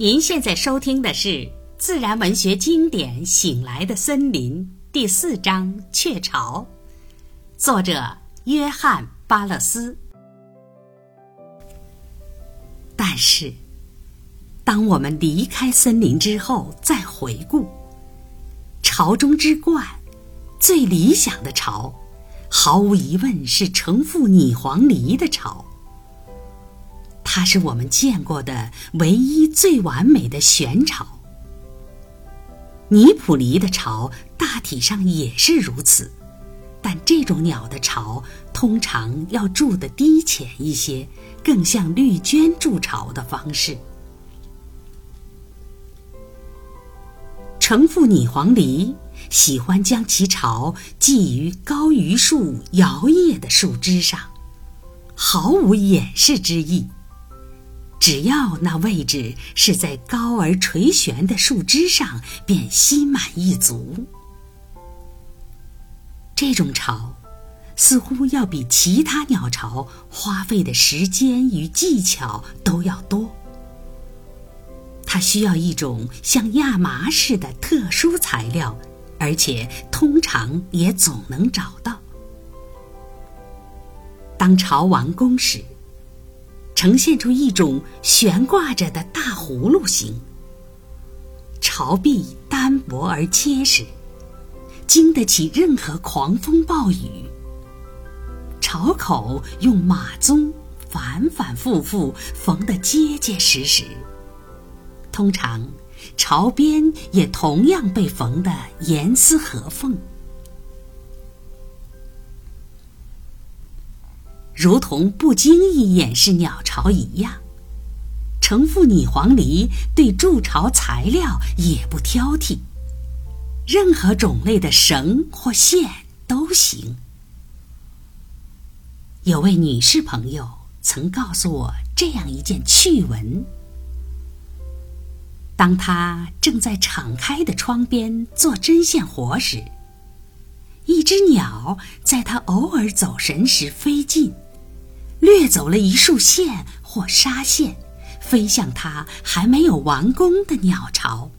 您现在收听的是自然文学经典《醒来的森林》第四章《雀巢》，作者约翰·巴勒斯。但是，当我们离开森林之后，再回顾巢中之冠，最理想的巢，毫无疑问是橙腹拟黄鹂的巢。它是我们见过的唯一最完美的玄巢。尼普黎的巢大体上也是如此，但这种鸟的巢通常要筑得低浅一些，更像绿鹃筑巢的方式。橙腹拟黄鹂喜欢将其巢系于高榆树摇曳的树枝上，毫无掩饰之意。只要那位置是在高而垂悬的树枝上，便心满意足。这种巢似乎要比其他鸟巢花费的时间与技巧都要多。它需要一种像亚麻似的特殊材料，而且通常也总能找到。当巢完工时。呈现出一种悬挂着的大葫芦形，巢壁单薄而结实，经得起任何狂风暴雨。巢口用马鬃反反复复缝得结结实实，通常巢边也同样被缝得严丝合缝。如同不经意掩饰鸟巢一样，橙腹拟黄鹂对筑巢材料也不挑剔，任何种类的绳或线都行。有位女士朋友曾告诉我这样一件趣闻：当她正在敞开的窗边做针线活时，一只鸟在她偶尔走神时飞进。掠走了一束线或纱线，飞向它还没有完工的鸟巢。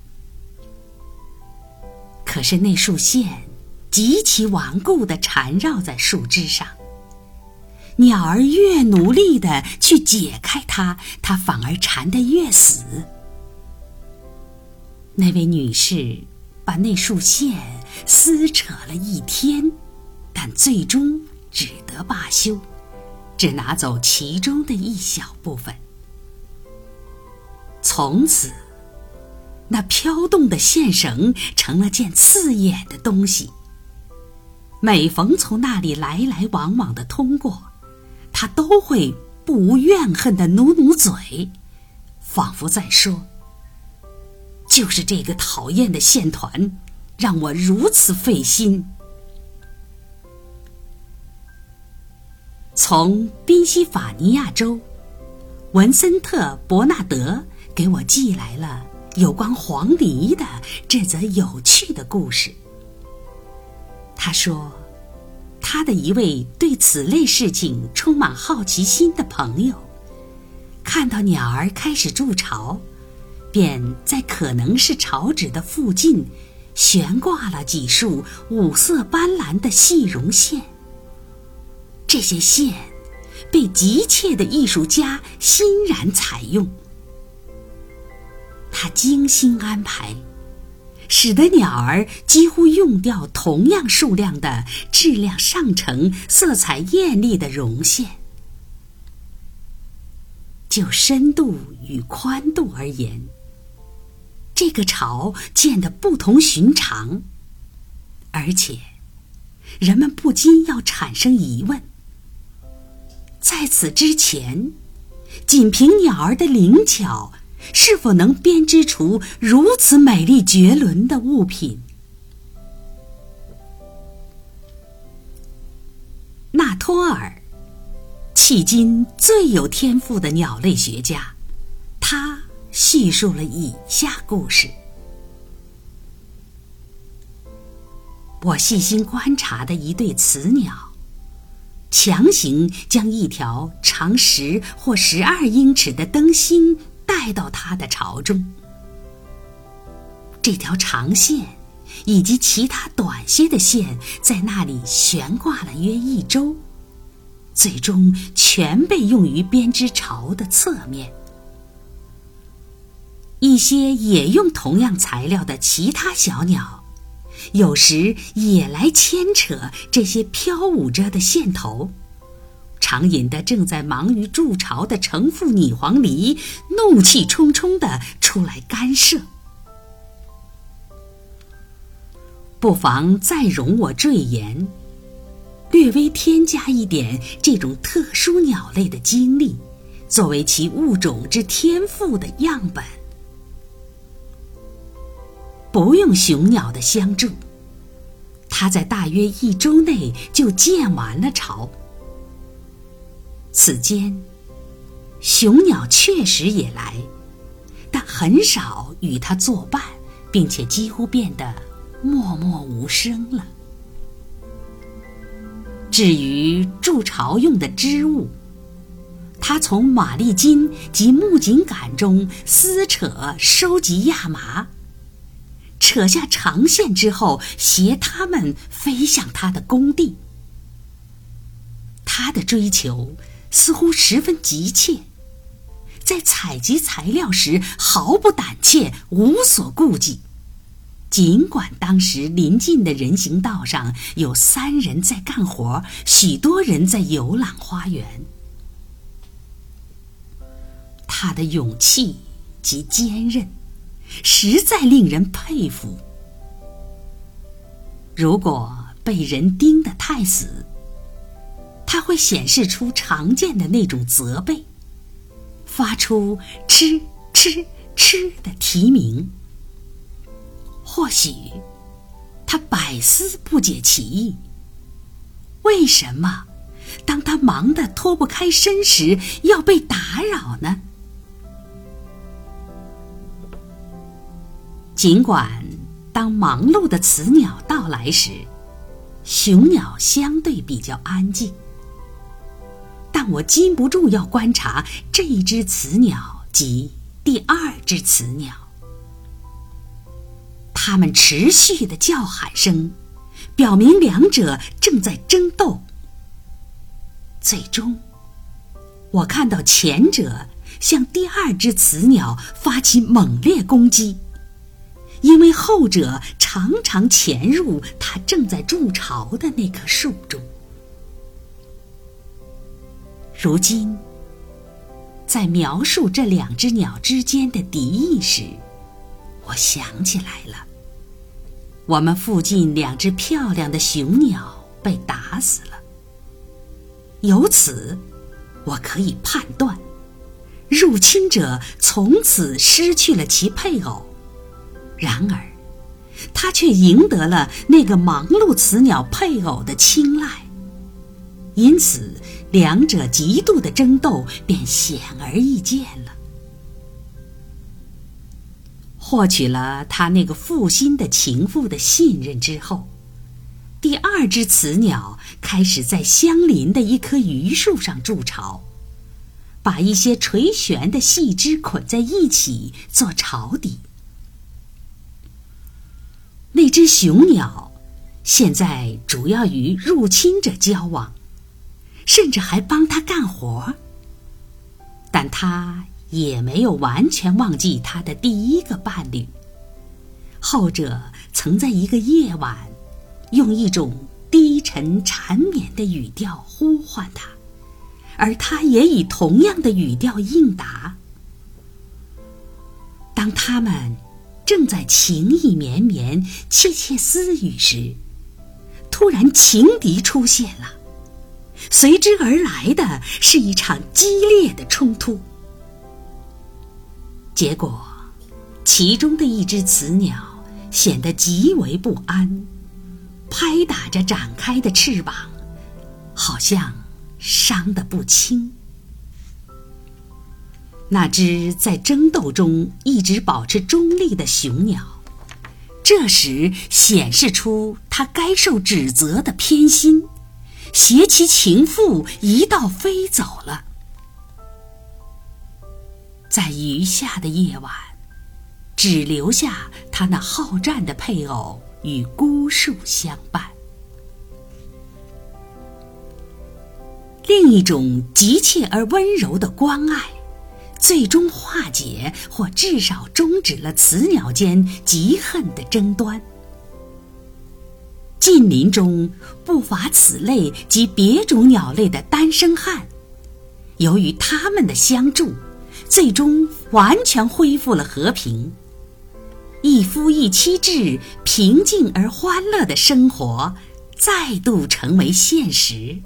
可是那束线极其顽固地缠绕在树枝上，鸟儿越努力地去解开它，它反而缠得越死。那位女士把那束线撕扯了一天，但最终只得罢休。只拿走其中的一小部分。从此，那飘动的线绳成了件刺眼的东西。每逢从那里来来往往的通过，他都会不无怨恨的努努嘴，仿佛在说：“就是这个讨厌的线团，让我如此费心。”从宾夕法尼亚州，文森特·伯纳德给我寄来了有关黄鹂的这则有趣的故事。他说，他的一位对此类事情充满好奇心的朋友，看到鸟儿开始筑巢，便在可能是巢址的附近悬挂了几束五色斑斓的细绒线。这些线被急切的艺术家欣然采用，他精心安排，使得鸟儿几乎用掉同样数量的质量上乘、色彩艳丽的绒线。就深度与宽度而言，这个巢建得不同寻常，而且人们不禁要产生疑问。在此之前，仅凭鸟儿的灵巧，是否能编织出如此美丽绝伦的物品？纳托尔，迄今最有天赋的鸟类学家，他叙述了以下故事：我细心观察的一对雌鸟。强行将一条长十或十二英尺的灯芯带到他的巢中。这条长线以及其他短些的线在那里悬挂了约一周，最终全被用于编织巢的侧面。一些也用同样材料的其他小鸟，有时也来牵扯这些飘舞着的线头。常引得正在忙于筑巢的成父拟黄鹂怒气冲冲地出来干涉。不妨再容我赘言，略微添加一点这种特殊鸟类的经历，作为其物种之天赋的样本。不用雄鸟的相助，它在大约一周内就建完了巢。此间，雄鸟确实也来，但很少与它作伴，并且几乎变得默默无声了。至于筑巢用的织物，它从马丽金及木槿杆中撕扯、收集亚麻。扯下长线之后，携它们飞向他的工地。他的追求似乎十分急切，在采集材料时毫不胆怯，无所顾忌。尽管当时临近的人行道上有三人在干活，许多人在游览花园，他的勇气及坚韧。实在令人佩服。如果被人盯得太死，他会显示出常见的那种责备，发出“吃吃吃”的啼鸣。或许他百思不解其意：为什么当他忙得脱不开身时，要被打扰呢？尽管当忙碌的雌鸟到来时，雄鸟相对比较安静，但我禁不住要观察这一只雌鸟及第二只雌鸟。它们持续的叫喊声，表明两者正在争斗。最终，我看到前者向第二只雌鸟发起猛烈攻击。因为后者常常潜入他正在筑巢的那棵树中。如今，在描述这两只鸟之间的敌意时，我想起来了：我们附近两只漂亮的雄鸟被打死了。由此，我可以判断，入侵者从此失去了其配偶。然而，他却赢得了那个忙碌雌鸟配偶的青睐，因此两者极度的争斗便显而易见了。获取了他那个负心的情妇的信任之后，第二只雌鸟开始在相邻的一棵榆树上筑巢，把一些垂悬的细枝捆在一起做巢底。只雄鸟现在主要与入侵者交往，甚至还帮他干活。但他也没有完全忘记他的第一个伴侣。后者曾在一个夜晚，用一种低沉缠绵的语调呼唤他，而他也以同样的语调应答。当他们。正在情意绵绵、窃窃私语时，突然情敌出现了，随之而来的是一场激烈的冲突。结果，其中的一只雌鸟显得极为不安，拍打着展开的翅膀，好像伤得不轻。那只在争斗中一直保持中立的雄鸟，这时显示出它该受指责的偏心，携其情妇一道飞走了。在余下的夜晚，只留下他那好战的配偶与孤树相伴。另一种急切而温柔的关爱，最终化解或至少终止了雌鸟间极恨的争端。近邻中不乏此类及别种鸟类的单身汉，由于他们的相助，最终完全恢复了和平，一夫一妻制平静而欢乐的生活再度成为现实。